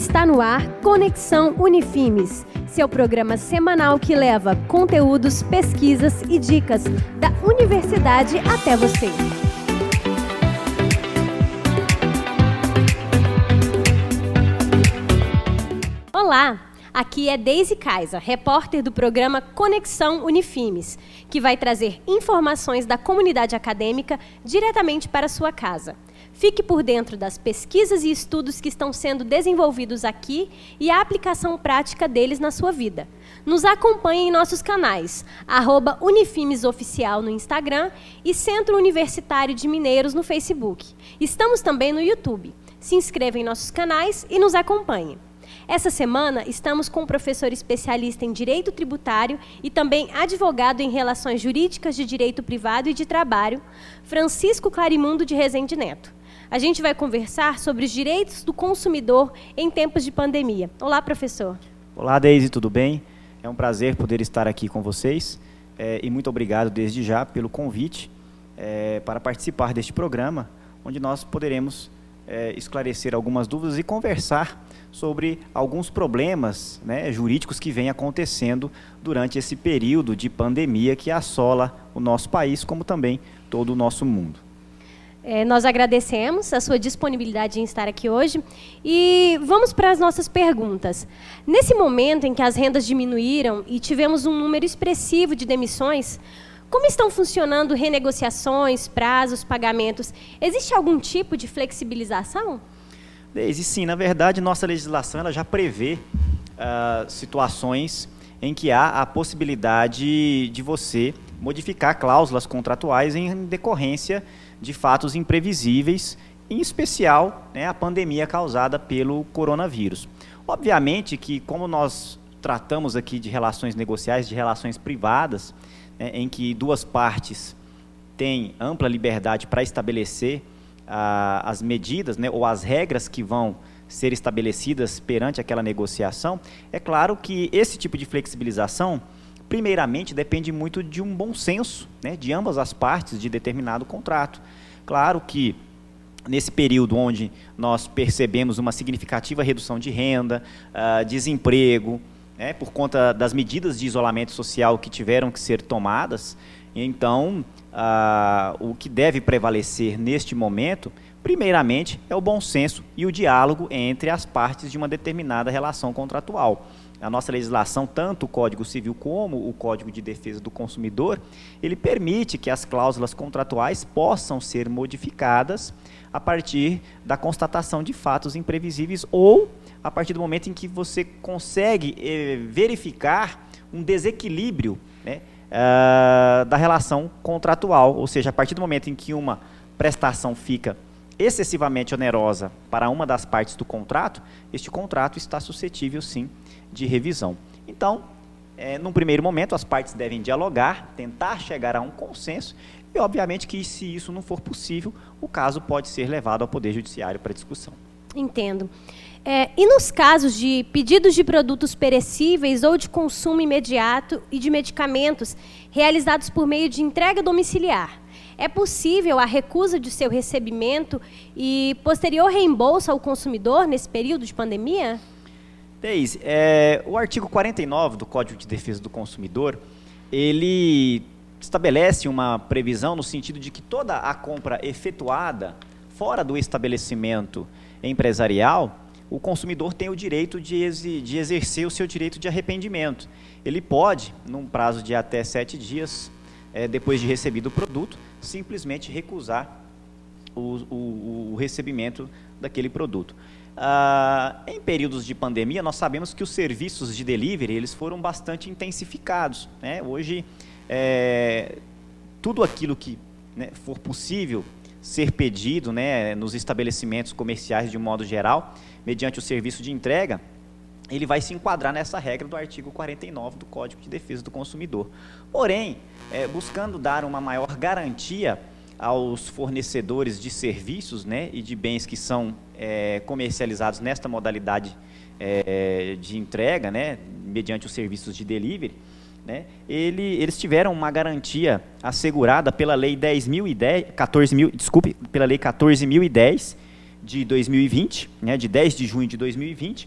Está no ar Conexão Unifimes, seu programa semanal que leva conteúdos, pesquisas e dicas da universidade até você. Olá, aqui é Deise Kaiser, repórter do programa Conexão Unifimes, que vai trazer informações da comunidade acadêmica diretamente para sua casa. Fique por dentro das pesquisas e estudos que estão sendo desenvolvidos aqui e a aplicação prática deles na sua vida. Nos acompanhe em nossos canais, arroba Unifimes Oficial no Instagram e Centro Universitário de Mineiros no Facebook. Estamos também no YouTube. Se inscreva em nossos canais e nos acompanhe. Essa semana estamos com um professor especialista em direito tributário e também advogado em relações jurídicas de direito privado e de trabalho, Francisco Clarimundo de Rezende Neto a gente vai conversar sobre os direitos do consumidor em tempos de pandemia. Olá, professor. Olá, Deise, tudo bem? É um prazer poder estar aqui com vocês é, e muito obrigado desde já pelo convite é, para participar deste programa, onde nós poderemos é, esclarecer algumas dúvidas e conversar sobre alguns problemas né, jurídicos que vêm acontecendo durante esse período de pandemia que assola o nosso país, como também todo o nosso mundo. É, nós agradecemos a sua disponibilidade em estar aqui hoje e vamos para as nossas perguntas. Nesse momento em que as rendas diminuíram e tivemos um número expressivo de demissões, como estão funcionando renegociações, prazos, pagamentos? Existe algum tipo de flexibilização? Deise, sim. Na verdade, nossa legislação ela já prevê uh, situações em que há a possibilidade de você modificar cláusulas contratuais em decorrência de fatos imprevisíveis, em especial né, a pandemia causada pelo coronavírus. Obviamente que, como nós tratamos aqui de relações negociais, de relações privadas, né, em que duas partes têm ampla liberdade para estabelecer ah, as medidas né, ou as regras que vão ser estabelecidas perante aquela negociação, é claro que esse tipo de flexibilização, primeiramente, depende muito de um bom senso né, de ambas as partes de determinado contrato. Claro que nesse período onde nós percebemos uma significativa redução de renda, uh, desemprego, né, por conta das medidas de isolamento social que tiveram que ser tomadas, então uh, o que deve prevalecer neste momento, primeiramente, é o bom senso e o diálogo entre as partes de uma determinada relação contratual a nossa legislação, tanto o Código Civil como o Código de Defesa do Consumidor, ele permite que as cláusulas contratuais possam ser modificadas a partir da constatação de fatos imprevisíveis ou a partir do momento em que você consegue eh, verificar um desequilíbrio né, uh, da relação contratual, ou seja, a partir do momento em que uma prestação fica excessivamente onerosa para uma das partes do contrato, este contrato está suscetível sim de revisão. Então, é, num primeiro momento, as partes devem dialogar, tentar chegar a um consenso, e obviamente que se isso não for possível, o caso pode ser levado ao Poder Judiciário para discussão. Entendo. É, e nos casos de pedidos de produtos perecíveis ou de consumo imediato e de medicamentos realizados por meio de entrega domiciliar, é possível a recusa de seu recebimento e posterior reembolso ao consumidor nesse período de pandemia? Deise, é, o artigo 49 do Código de Defesa do Consumidor, ele estabelece uma previsão no sentido de que toda a compra efetuada fora do estabelecimento empresarial, o consumidor tem o direito de, de exercer o seu direito de arrependimento. Ele pode, num prazo de até sete dias, é, depois de recebido o produto, simplesmente recusar o, o, o recebimento daquele produto. Ah, em períodos de pandemia, nós sabemos que os serviços de delivery eles foram bastante intensificados. Né? Hoje, é, tudo aquilo que né, for possível ser pedido né, nos estabelecimentos comerciais de um modo geral, mediante o serviço de entrega, ele vai se enquadrar nessa regra do artigo 49 do Código de Defesa do Consumidor. Porém, é, buscando dar uma maior garantia aos fornecedores de serviços né, e de bens que são é, comercializados nesta modalidade é, de entrega, né, mediante os serviços de delivery, né, ele, eles tiveram uma garantia assegurada pela lei 10.010, 14 mil, desculpe, pela lei 14.010 de 2020, né, de 10 de junho de 2020,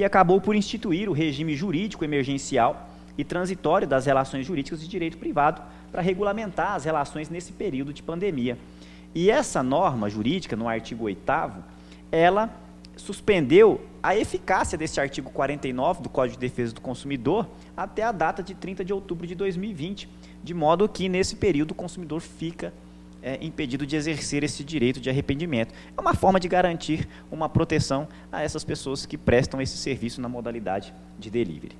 que acabou por instituir o regime jurídico emergencial e transitório das relações jurídicas de direito privado para regulamentar as relações nesse período de pandemia. E essa norma jurídica, no artigo 8 ela suspendeu a eficácia desse artigo 49 do Código de Defesa do Consumidor até a data de 30 de outubro de 2020, de modo que nesse período o consumidor fica é, impedido de exercer esse direito de arrependimento. É uma forma de garantir uma proteção a essas pessoas que prestam esse serviço na modalidade de delivery.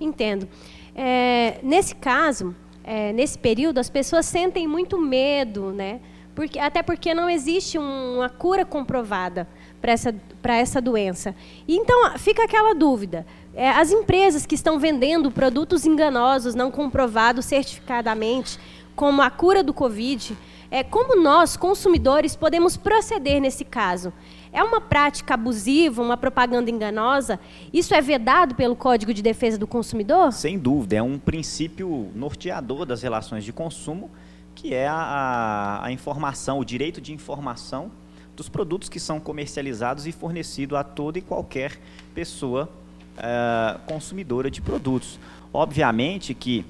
Entendo. É, nesse caso, é, nesse período, as pessoas sentem muito medo, né? Porque, até porque não existe um, uma cura comprovada para essa, essa doença. E então fica aquela dúvida: é, as empresas que estão vendendo produtos enganosos, não comprovados certificadamente, como a cura do Covid, é, como nós, consumidores, podemos proceder nesse caso? É uma prática abusiva, uma propaganda enganosa? Isso é vedado pelo Código de Defesa do Consumidor? Sem dúvida, é um princípio norteador das relações de consumo que é a, a, informação, o direito de informação dos produtos que são comercializados e fornecidos a toda e qualquer pessoa uh, consumidora de produtos. Obviamente que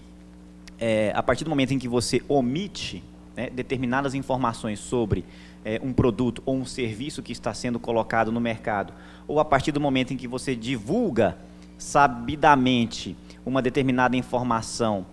é, a partir do momento em que você omite né, determinadas informações sobre é, um produto ou um serviço que está sendo colocado no mercado, ou a partir do momento em que você divulga sabidamente uma determinada informação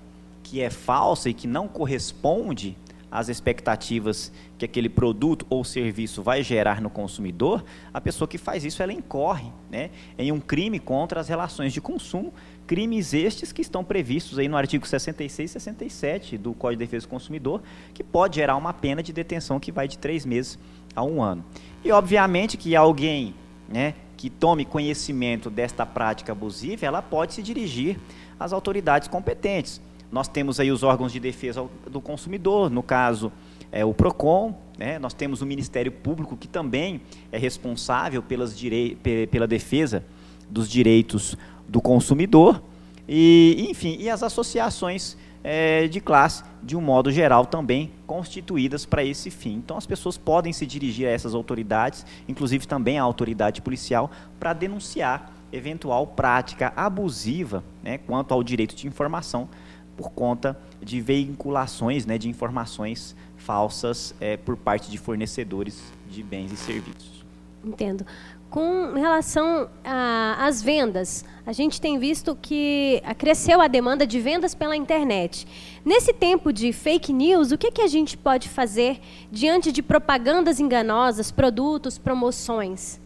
que é falsa e que não corresponde às expectativas que aquele produto ou serviço vai gerar no consumidor, a pessoa que faz isso ela incorre né, em um crime contra as relações de consumo, crimes estes que estão previstos aí no artigo 66 e 67 do Código de Defesa do Consumidor, que pode gerar uma pena de detenção que vai de três meses a um ano. E obviamente que alguém né, que tome conhecimento desta prática abusiva, ela pode se dirigir às autoridades competentes nós temos aí os órgãos de defesa do consumidor, no caso, é, o PROCON, né? nós temos o Ministério Público, que também é responsável pelas direi pela defesa dos direitos do consumidor, e, enfim, e as associações é, de classe, de um modo geral, também constituídas para esse fim. Então, as pessoas podem se dirigir a essas autoridades, inclusive também à autoridade policial, para denunciar eventual prática abusiva né, quanto ao direito de informação por conta de veiculações né, de informações falsas é, por parte de fornecedores de bens e serviços. Entendo. Com relação às vendas, a gente tem visto que cresceu a demanda de vendas pela internet. Nesse tempo de fake news, o que, que a gente pode fazer diante de propagandas enganosas, produtos, promoções?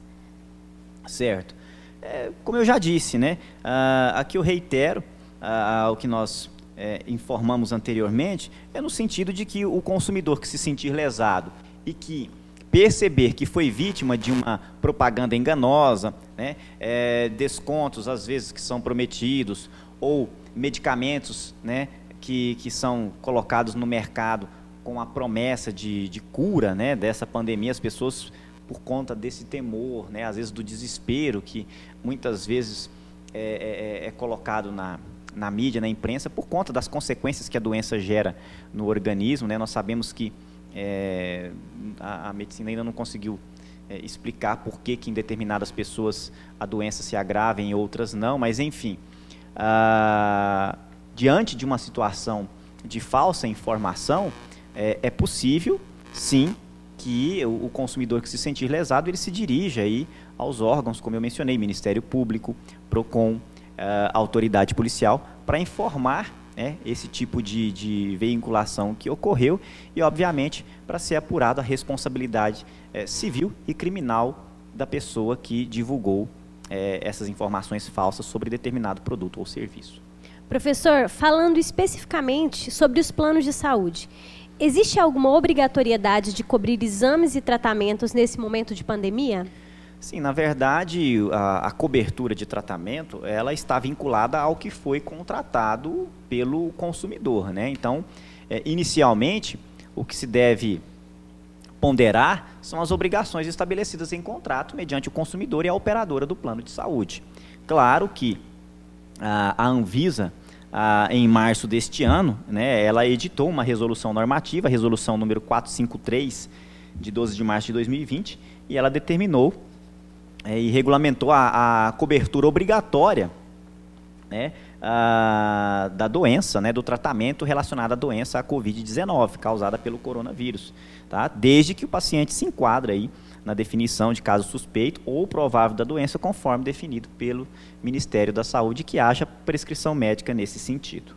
Certo. É, como eu já disse, né, uh, aqui eu reitero uh, o que nós é, informamos anteriormente, é no sentido de que o consumidor que se sentir lesado e que perceber que foi vítima de uma propaganda enganosa, né, é, descontos às vezes que são prometidos, ou medicamentos né, que, que são colocados no mercado com a promessa de, de cura né, dessa pandemia, as pessoas, por conta desse temor, né, às vezes do desespero que muitas vezes é, é, é colocado na, na mídia, na imprensa, por conta das consequências que a doença gera no organismo. Né? Nós sabemos que é, a, a, medicina ainda não conseguiu é, explicar por que, que em determinadas pessoas a doença se agrava em outras não, mas enfim, ah, diante de uma situação de falsa informação, é, é possível, sim, que o, o, consumidor que se sentir lesado, ele se dirija aí aos órgãos, como eu mencionei, Ministério Público, PROCON, uh, autoridade policial para informar né, esse tipo de, de, veiculação que ocorreu e, obviamente, para ser apurada a responsabilidade eh, civil e criminal da pessoa que divulgou eh, essas informações falsas sobre determinado produto ou serviço. Professor, falando especificamente sobre os planos de saúde, existe alguma obrigatoriedade de cobrir exames e tratamentos nesse momento de pandemia? Sim, na verdade, a, a, cobertura de tratamento ela está vinculada ao que foi contratado pelo consumidor, né? Então, é, inicialmente, o que se deve ponderar são as obrigações estabelecidas em contrato mediante o consumidor e a operadora do plano de saúde. Claro que a, a Anvisa, a, em março deste ano, né, ela editou uma resolução normativa, a resolução número 453 de 12 de março de 2020, e ela determinou é, e regulamentou a, a cobertura obrigatória né, a, da doença, né, do tratamento relacionado à doença à Covid-19, causada pelo coronavírus, tá? desde que o paciente se enquadra aí na definição de caso suspeito ou provável da doença, conforme definido pelo Ministério da Saúde, que haja prescrição médica nesse sentido.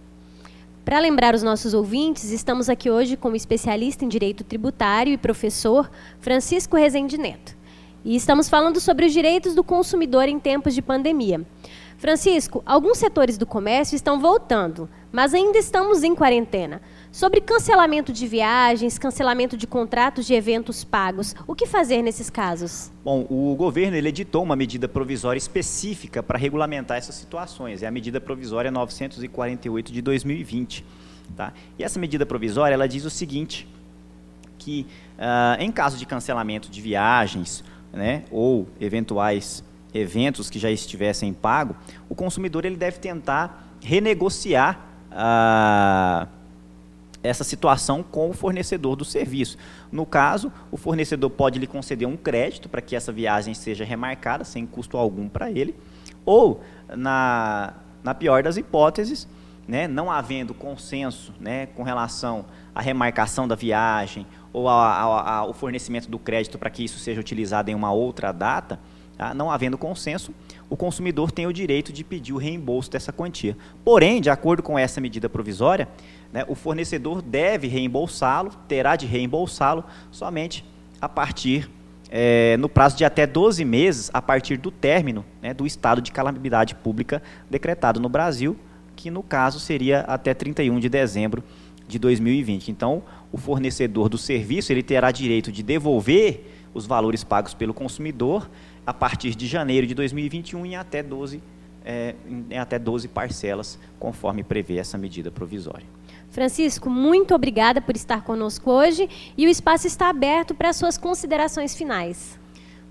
Para lembrar os nossos ouvintes, estamos aqui hoje com o especialista em direito tributário e professor Francisco Rezende Neto. E estamos falando sobre os direitos do consumidor em tempos de pandemia. Francisco, alguns setores do comércio estão voltando, mas ainda estamos em quarentena. Sobre cancelamento de viagens, cancelamento de contratos de eventos pagos, o que fazer nesses casos? Bom, o governo editou uma medida provisória específica para regulamentar essas situações. É a medida provisória 948 de 2020. Tá? E essa medida provisória ela diz o seguinte, que uh, em caso de cancelamento de viagens né, ou eventuais eventos que já estivessem pago, o consumidor ele deve tentar renegociar a uh, essa situação com o fornecedor do serviço. No caso, o fornecedor pode lhe conceder um crédito para que essa viagem seja remarcada sem custo algum para ele, ou, na, na pior das hipóteses, né, não havendo consenso né, com relação à remarcação da viagem ou ao fornecimento do crédito para que isso seja utilizado em uma outra data, tá, não havendo consenso, o consumidor tem o direito de pedir o reembolso dessa quantia. Porém, de acordo com essa medida provisória, né, o fornecedor deve reembolsá-lo, terá de reembolsá-lo somente a partir, é, no prazo de até 12 meses, a partir do término né, do estado de calamidade pública decretado no Brasil, que no caso seria até 31 de dezembro de 2020. Então, o fornecedor do serviço ele terá direito de devolver os valores pagos pelo consumidor a partir de janeiro de 2021 em até 12, é, em até 12 parcelas, conforme prevê essa medida provisória. Francisco, muito obrigada por estar conosco hoje e o espaço está aberto para suas considerações finais.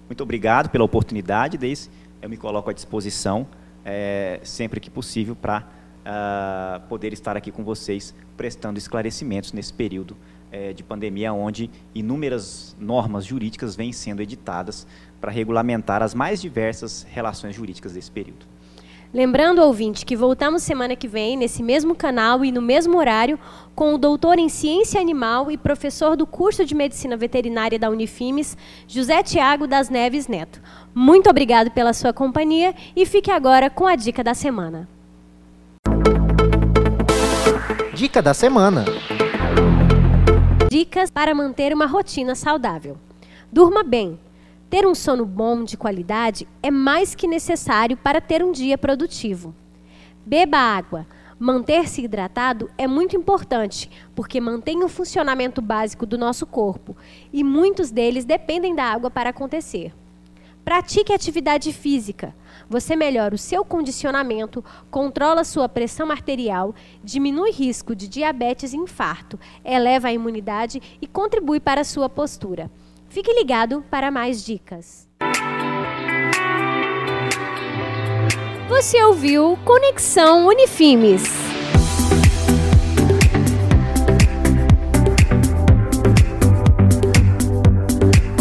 Muito obrigado pela oportunidade, Deise. Eu me coloco à disposição é, sempre que possível para uh, poder estar aqui com vocês prestando esclarecimentos nesse período é, de pandemia, onde inúmeras normas jurídicas vêm sendo editadas para regulamentar as mais diversas relações jurídicas desse período. Lembrando, ouvinte, que voltamos semana que vem, nesse mesmo canal e no mesmo horário, com o doutor em Ciência Animal e professor do curso de Medicina Veterinária da Unifimes, José Tiago das Neves Neto. Muito obrigado pela sua companhia e fique agora com a dica da semana. Dica da semana. Dicas para manter uma rotina saudável. Durma bem. Ter um sono bom de qualidade é mais que necessário para ter um dia produtivo. Beba água. Manter-se hidratado é muito importante, porque mantém o funcionamento básico do nosso corpo e muitos deles dependem da água para acontecer. Pratique atividade física. Você melhora o seu condicionamento, controla sua pressão arterial, diminui risco de diabetes e infarto, eleva a imunidade e contribui para a sua postura. Fique ligado para mais dicas. Você ouviu Conexão Unifimes.